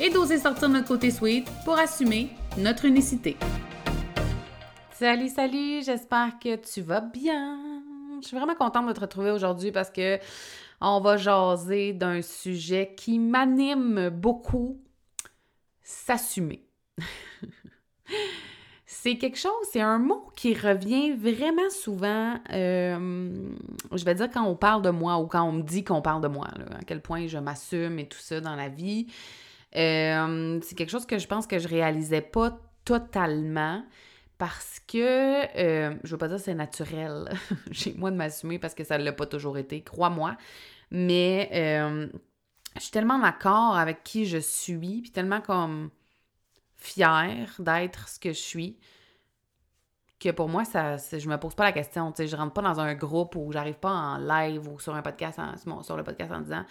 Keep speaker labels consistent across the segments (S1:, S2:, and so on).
S1: et d'oser sortir notre côté sweet pour assumer notre unicité. Salut, salut, j'espère que tu vas bien. Je suis vraiment contente de te retrouver aujourd'hui parce que on va jaser d'un sujet qui m'anime beaucoup, s'assumer. c'est quelque chose, c'est un mot qui revient vraiment souvent, euh, je vais dire quand on parle de moi ou quand on me dit qu'on parle de moi, à quel point je m'assume et tout ça dans la vie. Euh, c'est quelque chose que je pense que je réalisais pas totalement parce que, euh, je veux pas dire c'est naturel chez moi de m'assumer parce que ça ne l'a pas toujours été, crois-moi, mais euh, je suis tellement d'accord avec qui je suis, puis tellement comme fière d'être ce que je suis, que pour moi, ça, je me pose pas la question. Tu sais, je rentre pas dans un groupe où j'arrive pas en live ou sur un podcast, sur le podcast en disant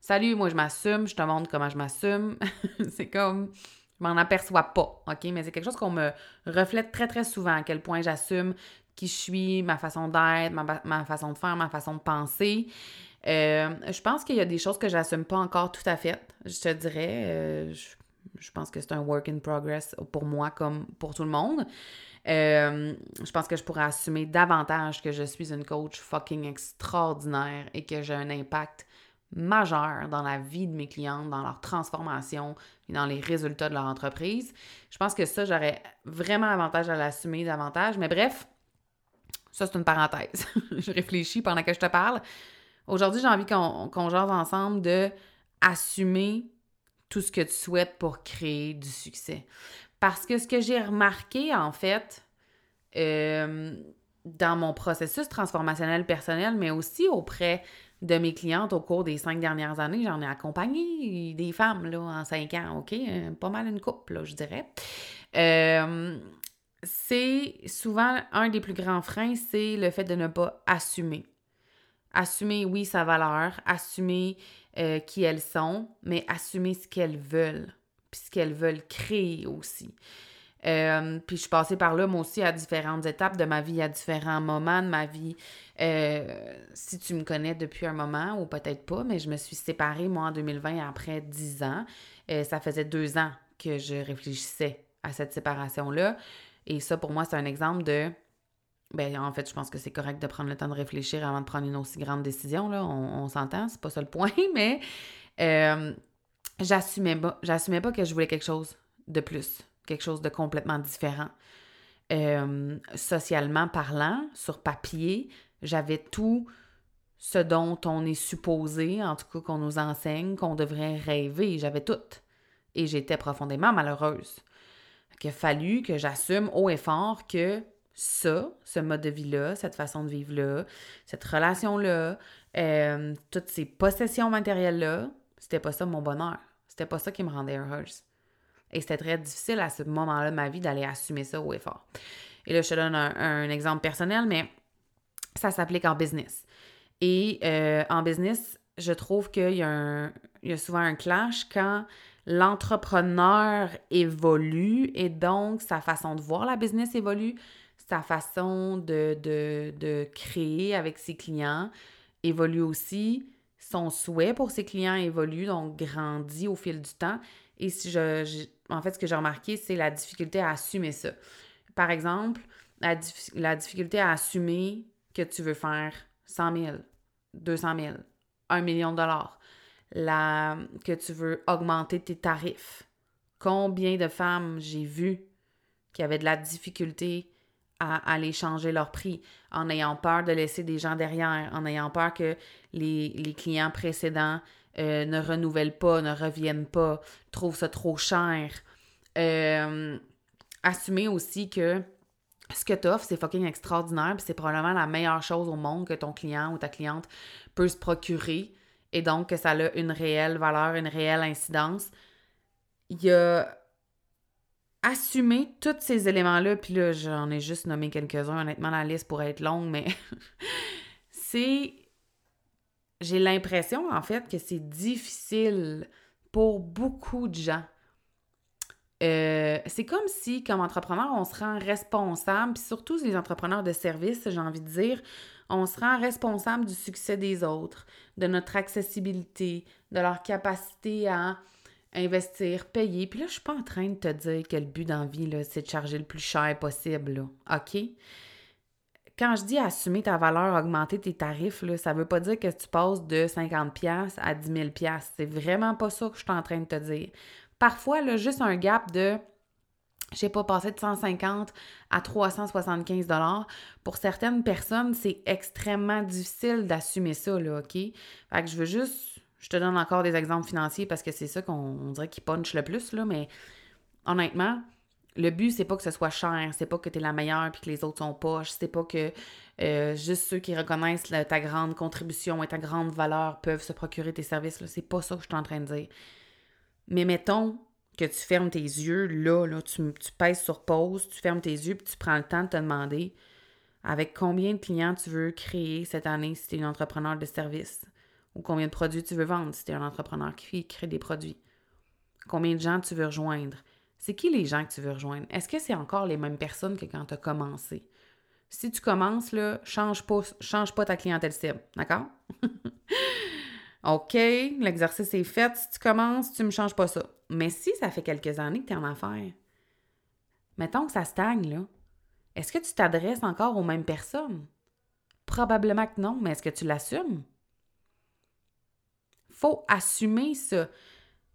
S1: Salut, moi je m'assume, je te montre comment je m'assume. c'est comme, je m'en aperçois pas, OK? Mais c'est quelque chose qu'on me reflète très, très souvent, à quel point j'assume qui je suis, ma façon d'être, ma, façon de faire, ma façon de penser. Euh, je pense qu'il y a des choses que j'assume pas encore tout à fait, je te dirais. Euh, je, pense que c'est un work in progress pour moi comme pour tout le monde. Euh, je pense que je pourrais assumer davantage que je suis une coach fucking extraordinaire et que j'ai un impact majeur dans la vie de mes clientes, dans leur transformation et dans les résultats de leur entreprise. Je pense que ça, j'aurais vraiment avantage à l'assumer davantage. Mais bref, ça, c'est une parenthèse. je réfléchis pendant que je te parle. Aujourd'hui, j'ai envie qu'on qu jase ensemble de assumer tout ce que tu souhaites pour créer du succès. Parce que ce que j'ai remarqué, en fait, euh, dans mon processus transformationnel personnel, mais aussi auprès de mes clientes au cours des cinq dernières années. J'en ai accompagné des femmes là, en cinq ans, OK? Euh, pas mal une couple, je dirais. Euh, c'est souvent un des plus grands freins, c'est le fait de ne pas assumer. Assumer, oui, sa valeur, assumer euh, qui elles sont, mais assumer ce qu'elles veulent, puis ce qu'elles veulent créer aussi. Euh, puis je suis passée par là, moi aussi, à différentes étapes de ma vie, à différents moments de ma vie. Euh, si tu me connais depuis un moment, ou peut-être pas, mais je me suis séparée, moi, en 2020, après 10 ans. Euh, ça faisait deux ans que je réfléchissais à cette séparation-là. Et ça, pour moi, c'est un exemple de... Ben, en fait, je pense que c'est correct de prendre le temps de réfléchir avant de prendre une aussi grande décision, là. On, on s'entend, c'est pas ça le point, mais j'assumais pas, j'assumais pas que je voulais quelque chose de plus quelque chose de complètement différent. Euh, socialement parlant, sur papier, j'avais tout ce dont on est supposé, en tout cas qu'on nous enseigne, qu'on devrait rêver. J'avais tout. Et j'étais profondément malheureuse. Il a fallu que j'assume haut et fort que ça, ce mode de vie-là, cette façon de vivre-là, cette relation-là, euh, toutes ces possessions matérielles-là, c'était pas ça mon bonheur. C'était pas ça qui me rendait heureuse. Et c'était très difficile à ce moment-là de ma vie d'aller assumer ça au effort. Et là, je te donne un, exemple personnel, mais ça s'applique en business. Et euh, en business, je trouve qu'il y, a y a souvent un clash quand l'entrepreneur évolue et donc sa façon de voir la business évolue, sa façon de, de, de créer avec ses clients évolue aussi, son souhait pour ses clients évolue, donc grandit au fil du temps. Et si je, en fait, ce que j'ai remarqué, c'est la difficulté à assumer ça. Par exemple, la, difficulté à assumer que tu veux faire 100 000, 200 000, 1 million de dollars, la, que tu veux augmenter tes tarifs. Combien de femmes j'ai vues qui avaient de la difficulté à aller changer leur prix, en ayant peur de laisser des gens derrière, en ayant peur que les clients précédents euh, ne renouvellent pas, ne reviennent pas, trouvent ça trop cher. Euh, assumer aussi que ce que tu offres, c'est fucking extraordinaire, puis c'est probablement la meilleure chose au monde que ton client ou ta cliente peut se procurer, et donc que ça a une réelle valeur, une réelle incidence. il y a assumer tous ces éléments-là, puis là, j'en ai juste nommé quelques-uns. Honnêtement, la liste pourrait être longue, mais c'est. J'ai l'impression, en fait, que c'est difficile pour beaucoup de gens. Euh, c'est comme si, comme entrepreneur, on se rend responsable, puis surtout les entrepreneurs de services, j'ai envie de dire, on se rend responsable du succès des autres, de notre accessibilité, de leur capacité à investir, payer. Puis là, je suis pas en train de te dire que le but d'envie, c'est de charger le plus cher possible. OK? Quand je dis assumer ta valeur, augmenter tes tarifs, là, ça veut pas dire que tu passes de 50$ à 10 000$. C'est vraiment pas ça que je suis en train de te dire. Parfois, là, juste un gap de je sais pas, passer de 150 à 375 dollars. Pour certaines personnes, c'est extrêmement difficile d'assumer ça, là, OK? Fait que je veux juste je te donne encore des exemples financiers parce que c'est ça qu'on dirait qui punch le plus, là, mais honnêtement, le but, c'est pas que ce soit cher, c'est pas que tu es la meilleure puis que les autres sont poches, c'est pas que euh, juste ceux qui reconnaissent ta grande contribution et ta grande valeur peuvent se procurer tes services. C'est pas ça que je suis en train de dire. Mais mettons que tu fermes tes yeux, là, là tu, pèses sur pause, tu fermes tes yeux puis tu prends le temps de te demander avec combien de clients tu veux créer cette année si tu es une entrepreneur de service ou combien de produits tu veux vendre si tu es un entrepreneur qui crée des produits? Combien de gens tu veux rejoindre? C'est qui les gens que tu veux rejoindre? Est-ce que c'est encore les mêmes personnes que quand tu as commencé? Si tu commences, là, change pas, change pas ta clientèle cible, d'accord? OK, l'exercice est fait. Si tu commences, tu ne me changes pas ça. Mais si ça fait quelques années que tu es en affaires, mettons que ça stagne, là, est-ce que tu t'adresses encore aux mêmes personnes? Probablement que non, mais est-ce que tu l'assumes? faut assumer ça.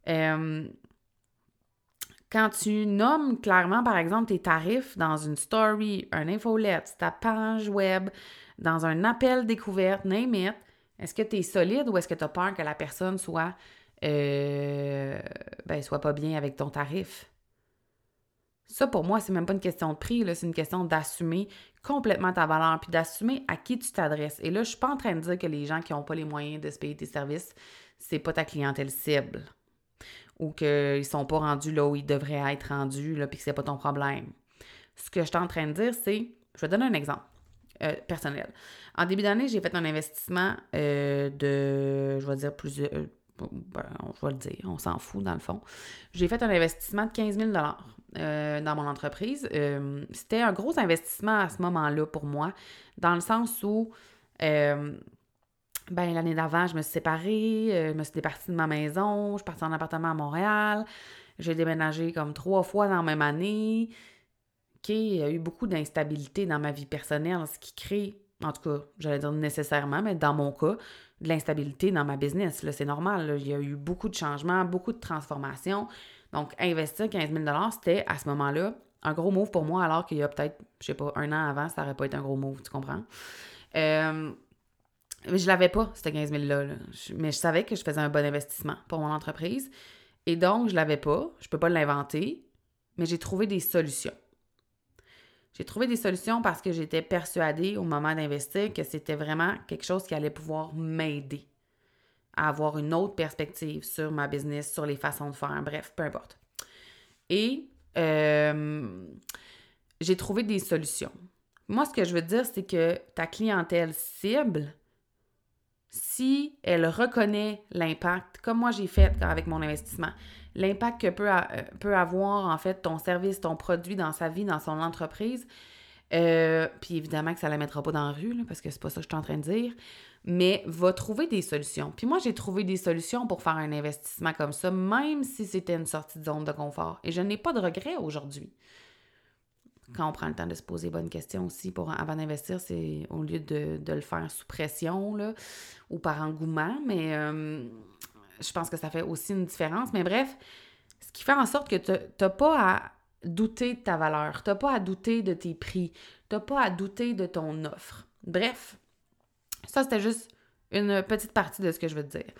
S1: Euh, quand tu nommes clairement, par exemple, tes tarifs dans une story, un infolette, ta page web, dans un appel découverte, name it, est-ce que tu es solide ou est-ce que tu as peur que la personne soit, euh, ben, soit pas bien avec ton tarif? Ça, pour moi, c'est même pas une question de prix, c'est une question d'assumer complètement ta valeur, puis d'assumer à qui tu t'adresses. Et là, je suis pas en train de dire que les gens qui n'ont pas les moyens de se payer tes services, c'est pas ta clientèle cible ou qu'ils sont pas rendus là où ils devraient être rendus, là, puis que c'est pas ton problème. Ce que je suis en train de dire, c'est, je vais donner un exemple euh, personnel. En début d'année, j'ai fait un investissement euh, de, je vais dire plusieurs, euh, ben, je vais le dire, on s'en fout dans le fond. J'ai fait un investissement de 15 000 dans mon entreprise. C'était un gros investissement à ce moment-là pour moi, dans le sens où ben, l'année d'avant, je me suis séparée, euh, je me suis départie de ma maison, je suis partie en appartement à Montréal. J'ai déménagé comme trois fois dans la même année. OK, il y a eu beaucoup d'instabilité dans ma vie personnelle, ce qui crée, en tout cas, j'allais dire nécessairement, mais dans mon cas, de l'instabilité dans ma business. C'est normal. Il y a eu beaucoup de changements, beaucoup de transformations. Donc, investir 15 000 c'était à ce moment-là un gros move pour moi, alors qu'il y a peut-être, je sais pas, un an avant, ça n'aurait pas été un gros move, tu comprends? Euh, je l'avais pas, ce 15 000-là. Mais je savais que je faisais un bon investissement pour mon entreprise. Et donc, je l'avais pas. Je peux pas l'inventer. Mais j'ai trouvé des solutions. J'ai trouvé des solutions parce que j'étais persuadée au moment d'investir que c'était vraiment quelque chose qui allait pouvoir m'aider à avoir une autre perspective sur ma business, sur les façons de faire, bref, peu importe. Et euh, j'ai trouvé des solutions. Moi, ce que je veux dire, c'est que ta clientèle cible, si elle reconnaît l'impact, comme moi j'ai fait avec mon investissement, l'impact que peut, euh, peut, avoir en fait ton service, ton produit dans sa vie, dans son entreprise, euh, puis évidemment que ça la mettra pas dans la rue, parce que c'est pas ça que je suis en train de dire, mais va trouver des solutions. Puis moi, j'ai trouvé des solutions pour faire un investissement comme ça, même si c'était une sortie de zone de confort. Et je n'ai pas de regrets aujourd'hui quand on prend le temps de se poser bonnes questions aussi pour avant d'investir, c'est au lieu de, le faire sous pression là, ou par engouement, mais euh, je pense que ça fait aussi une différence. Mais bref, ce qui fait en sorte que tu n'as pas à douter de ta valeur, tu n'as pas à douter de tes prix, tu n'as pas à douter de ton offre. Bref, ça c'était juste une petite partie de ce que je veux te dire.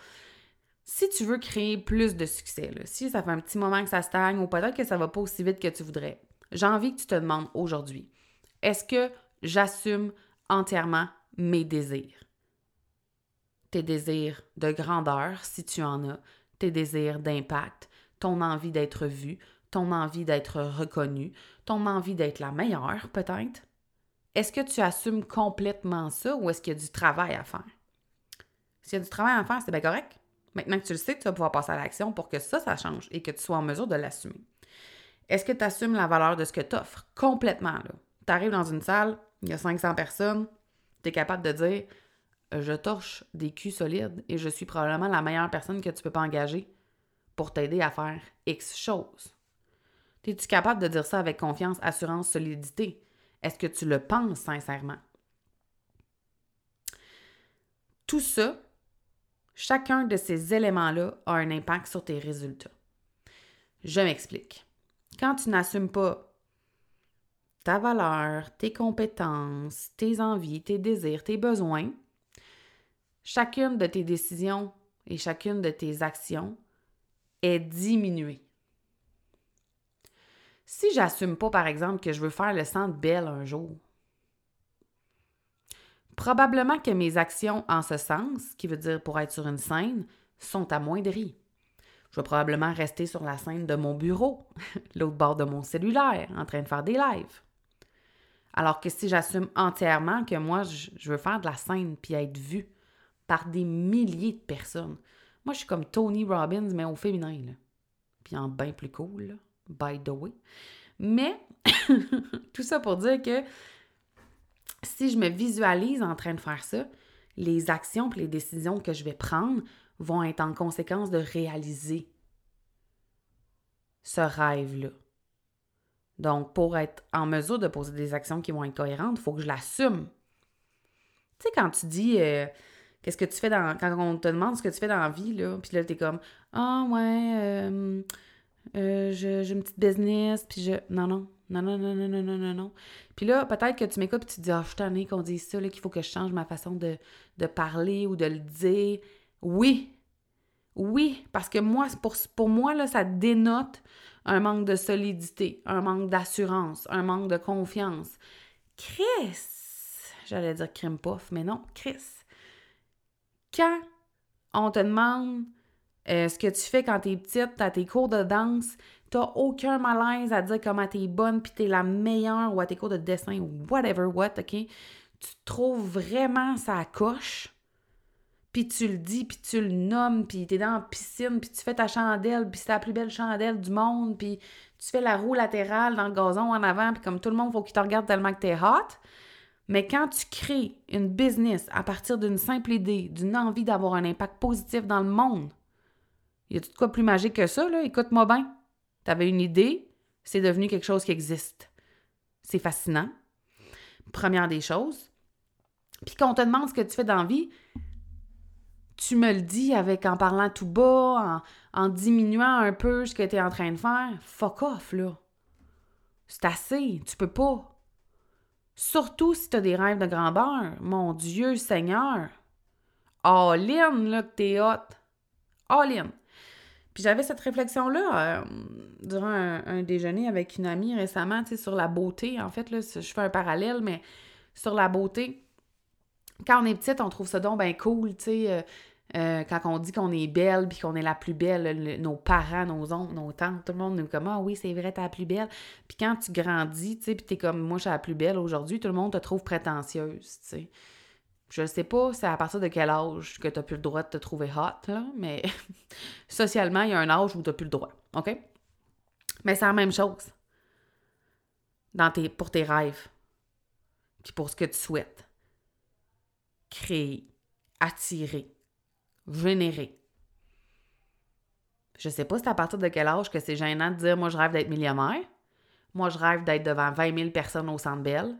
S1: Si tu veux créer plus de succès, si ça fait un petit moment que ça stagne ou peut-être que ça va pas aussi vite que tu voudrais, j'ai envie que tu te demandes aujourd'hui, est-ce que j'assume entièrement mes désirs? Tes désirs de grandeur, si tu en as, tes désirs d'impact, ton envie d'être vu, ton envie d'être reconnu, ton envie d'être la meilleure peut-être? Est-ce que tu assumes complètement ça ou est-ce qu'il y a du travail à faire? S'il y a du travail à faire, c'est bien correct. Maintenant que tu le sais, tu vas pouvoir passer à l'action pour que ça, ça change et que tu sois en mesure de l'assumer. Est-ce que tu assumes la valeur de ce que tu offres? Complètement. Tu arrives dans une salle, il y a 500 personnes, tu es capable de dire Je torche des culs solides et je suis probablement la meilleure personne que tu peux pas engager pour t'aider à faire X choses. Es-tu capable de dire ça avec confiance, assurance, solidité? Est-ce que tu le penses sincèrement? Tout ça, chacun de ces éléments-là a un impact sur tes résultats. Je m'explique. Quand tu n'assumes pas ta valeur, tes compétences, tes envies, tes désirs, tes besoins, chacune de tes décisions et chacune de tes actions est diminuée. Si j'assume pas, par exemple, que je veux faire le centre belle un jour, probablement que mes actions en ce sens, qui veut dire pour être sur une scène, sont amoindries. Je vais probablement rester sur la scène de mon bureau, l'autre bord de mon cellulaire, en train de faire des lives. Alors que si j'assume entièrement que moi, je veux faire de la scène puis être vue par des milliers de personnes, moi, je suis comme Tony Robbins, mais au féminin, là. Puis en bien plus cool, by the way. Mais tout ça pour dire que si je me visualise en train de faire ça, les actions et les décisions que je vais prendre vont être en conséquence de réaliser ce rêve-là. Donc, pour être en mesure de poser des actions qui vont être cohérentes, il faut que je l'assume. Tu sais, quand tu dis euh, qu'est-ce que tu fais dans. Quand on te demande ce que tu fais dans la vie, là, puis là, t'es comme Ah, ouais, euh, euh j'ai une petite business, puis je. Non, non. Non, non, non, non, non, non, non, non. Puis là, peut-être que tu m'écoutes et tu te dis Ah, oh, je suis tannée qu'on dise ça, qu'il faut que je change ma façon de, de parler ou de le dire. Oui, oui, parce que moi, pour, moi, là, ça dénote un manque de solidité, un manque d'assurance, un manque de confiance. Chris, j'allais dire crime puff, mais non, Chris. Quand on te demande euh, ce que tu fais quand t'es petite, t'as tes cours de danse, t'as aucun malaise à dire comment t'es bonne, puis t'es la meilleure, ou à tes cours de dessin, ou whatever what, OK? Tu trouves vraiment ça coche, puis tu le dis, puis tu le nommes, puis t'es dans la piscine, puis tu fais ta chandelle, puis c'est la plus belle chandelle du monde, puis tu fais la roue latérale dans le gazon en avant, puis comme tout le monde, faut qu'il te regarde tellement que t'es hot. Mais quand tu crées une business à partir d'une simple idée, d'une envie d'avoir un impact positif dans le monde, y a-tu de quoi plus magique que ça, là? Écoute-moi bien. T'avais une idée, c'est devenu quelque chose qui existe. C'est fascinant. Première des choses. Puis quand on te demande ce que tu fais dans la vie, tu me le dis avec en parlant tout bas, en, diminuant un peu ce que tu es en train de faire. Fuck off, là. C'est assez. Tu peux pas. Surtout si tu as des rêves de grandeur. Mon Dieu Seigneur. All in, là, que t'es hot. All in. Puis j'avais cette réflexion-là euh, durant un, déjeuner avec une amie récemment, tu sais, sur la beauté. En fait, là, je fais un parallèle, mais sur la beauté. Quand on est petite, on trouve ça donc bien cool, tu sais. Euh, euh, quand on dit qu'on est belle puis qu'on est la plus belle, nos parents, nos oncles, nos tantes, tout le monde nous comme Ah oui, c'est vrai, t'es la plus belle. Puis quand tu grandis, tu sais, puis t'es comme moi, je suis la plus belle aujourd'hui, tout le monde te trouve prétentieuse, tu sais. Je sais pas c'est à partir de quel âge que tu n'as plus le droit de te trouver hot, mais socialement, il y a un âge où tu n'as plus le droit. OK? Mais c'est la même chose dans tes, pour tes rêves, puis pour ce que tu souhaites. Créer, attirer, générer. Je sais pas c'est à partir de quel âge que c'est gênant de dire moi je rêve d'être millionnaire. Moi je rêve d'être devant 20 000 personnes au Centre Belle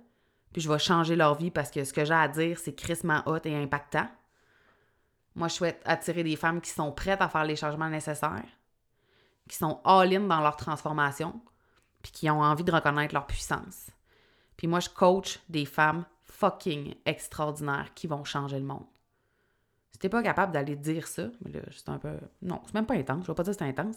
S1: puis je vais changer leur vie parce que ce que j'ai à dire, c'est crissement hot et impactant. Moi, je souhaite attirer des femmes qui sont prêtes à faire les changements nécessaires, qui sont all-in dans leur transformation, puis qui ont envie de reconnaître leur puissance. Puis moi, je coach des femmes fucking extraordinaires qui vont changer le monde. T'es pas capable d'aller dire ça, mais là, c'est un peu. Non, c'est même pas intense, je vais pas dire que c'est intense.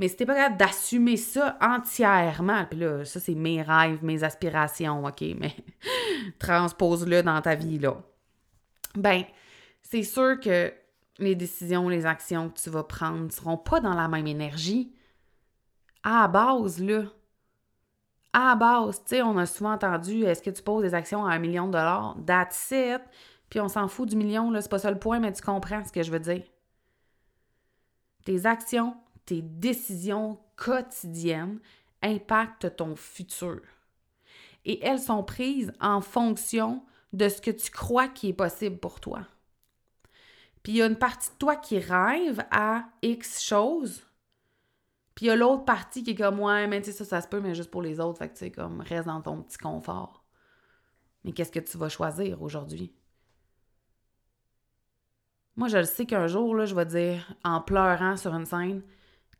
S1: Mais si t'es pas capable d'assumer ça entièrement, puis là, ça, c'est mes rêves, mes aspirations, OK, mais transpose-le dans ta vie, là. Ben, c'est sûr que les décisions, les actions que tu vas prendre ne seront pas dans la même énergie À base, là, à base, tu sais, on a souvent entendu est-ce que tu poses des actions à un million de dollars? That's it. Puis on s'en fout du million, là, c'est pas ça le point, mais tu comprends ce que je veux dire. Tes actions, tes décisions quotidiennes impactent ton futur. Et elles sont prises en fonction de ce que tu crois qui est possible pour toi. Puis il y a une partie de toi qui rêve à X choses, puis il y a l'autre partie qui est comme, ouais, mais tu sais, ça, ça se peut, mais juste pour les autres. Fait que tu sais, comme, reste dans ton petit confort. Mais qu'est-ce que tu vas choisir aujourd'hui? Moi, je le sais qu'un jour, là, je vais dire, en pleurant sur une scène,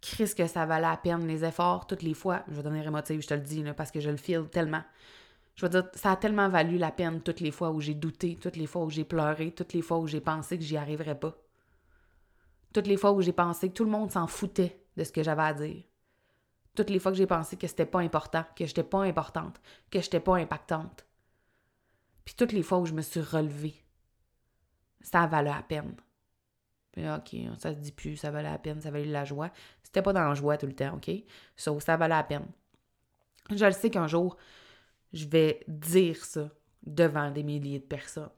S1: Chris, que ça valait la peine, les efforts, toutes les fois. Je vais devenir émotive, je te le dis, parce que je le file tellement. Je veux dire, ça a tellement valu la peine toutes les fois où j'ai douté, toutes les fois où j'ai pleuré, toutes les fois où j'ai pensé que j'y arriverais pas. Toutes les fois où j'ai pensé que tout le monde s'en foutait de ce que j'avais à dire. Toutes les fois que j'ai pensé que c'était pas important, que j'étais pas importante, que j'étais pas impactante. Puis toutes les fois où je me suis relevée, ça valait la peine. OK, ça se dit plus, ça valait la peine, ça valait la joie. C'était pas dans la joie tout le temps, OK? So, ça valait la peine. Je le sais qu'un jour, je vais dire ça devant des milliers de personnes.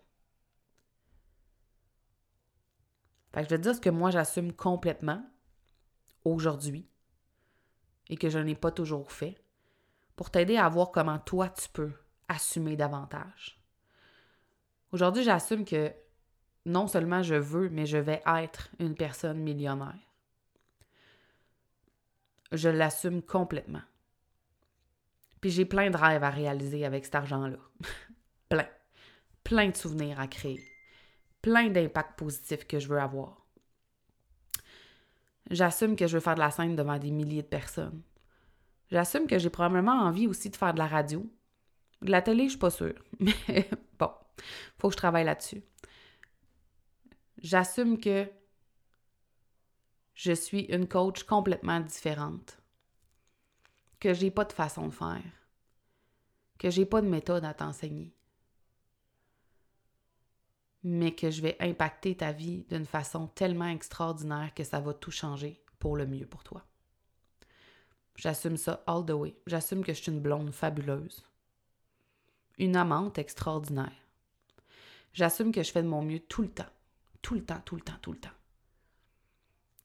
S1: Fait que je vais dire ce que moi j'assume complètement aujourd'hui et que je n'ai pas toujours fait pour t'aider à voir comment toi tu peux assumer davantage. Aujourd'hui, j'assume que non seulement je veux, mais je vais être une personne millionnaire. Je l'assume complètement. Puis j'ai plein de rêves à réaliser avec cet argent-là. plein. Plein de souvenirs à créer. Plein d'impacts positifs que je veux avoir. J'assume que je veux faire de la scène devant des milliers de personnes. J'assume que j'ai probablement envie aussi de faire de la radio. De la télé, je suis pas sûre. Mais bon, faut que je travaille là-dessus. J'assume que je suis une coach complètement différente. Que j'ai pas de façon de faire. Que j'ai pas de méthode à t'enseigner. Mais que je vais impacter ta vie d'une façon tellement extraordinaire que ça va tout changer pour le mieux pour toi. J'assume ça all the way. J'assume que je suis une blonde fabuleuse. Une amante extraordinaire. J'assume que je fais de mon mieux tout le temps. Tout le temps, tout le temps, tout le temps.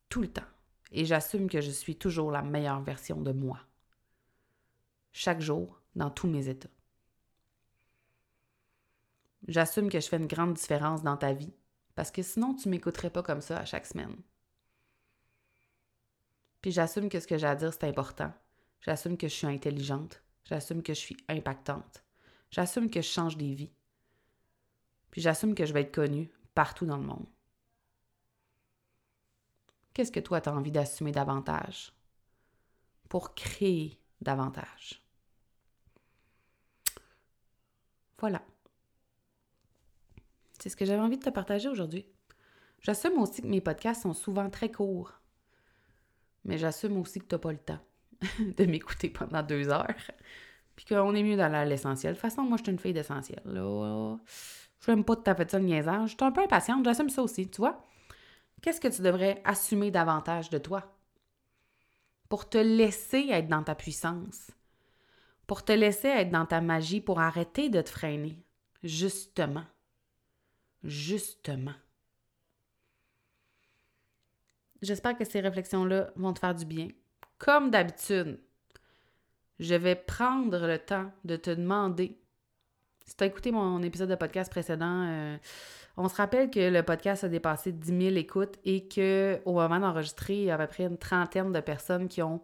S1: Tout le temps. Et j'assume que je suis toujours la meilleure version de moi. Chaque jour, dans tous mes états. J'assume que je fais une grande différence dans ta vie, parce que sinon tu m'écouterais pas comme ça à chaque semaine. Puis j'assume que ce que j'ai à dire, c'est important. J'assume que je suis intelligente. J'assume que je suis impactante. J'assume que je change des vies. Puis j'assume que je vais être connue partout dans le monde. Qu'est-ce que toi, tu as envie d'assumer davantage? Pour créer davantage? Voilà. C'est ce que j'avais envie de te partager aujourd'hui. J'assume aussi que mes podcasts sont souvent très courts, mais j'assume aussi que tu n'as pas le temps de m'écouter pendant deux heures, puis qu'on est mieux dans l'essentiel. De toute façon, moi, je suis une fille d'essentiel. Je n'aime pas de taper ça le niaisage. Je suis un peu impatiente, j'assume ça aussi, tu vois. Qu'est-ce que tu devrais assumer davantage de toi? Pour te laisser être dans ta puissance. Pour te laisser être dans ta magie, pour arrêter de te freiner. Justement. Justement. J'espère que ces réflexions-là vont te faire du bien. Comme d'habitude, je vais prendre le temps de te demander si tu as écouté mon épisode de podcast précédent, euh, on se rappelle que le podcast a dépassé 10 000 écoutes et qu'au moment d'enregistrer, il y a à peu près une trentaine de personnes qui ont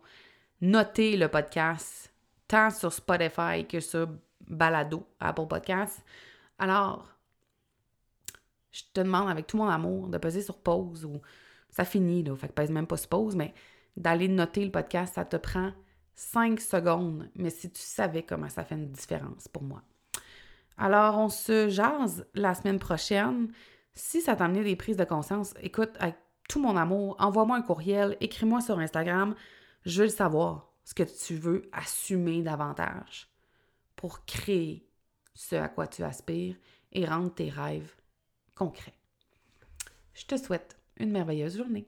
S1: noté le podcast, tant sur Spotify que sur Balado, Apple Podcast. Alors, je te demande avec tout mon amour de peser sur pause ou ça finit, là, fait que pèse même pas sur pause, mais d'aller noter le podcast, ça te prend 5 secondes. Mais si tu savais comment ça fait une différence pour moi. Alors, on se jase la semaine prochaine. Si ça t'a amené des prises de conscience, écoute, avec tout mon amour, envoie-moi un courriel, écris-moi sur Instagram. Je veux savoir, ce que tu veux assumer davantage pour créer ce à quoi tu aspires et rendre tes rêves concrets. Je te souhaite une merveilleuse journée.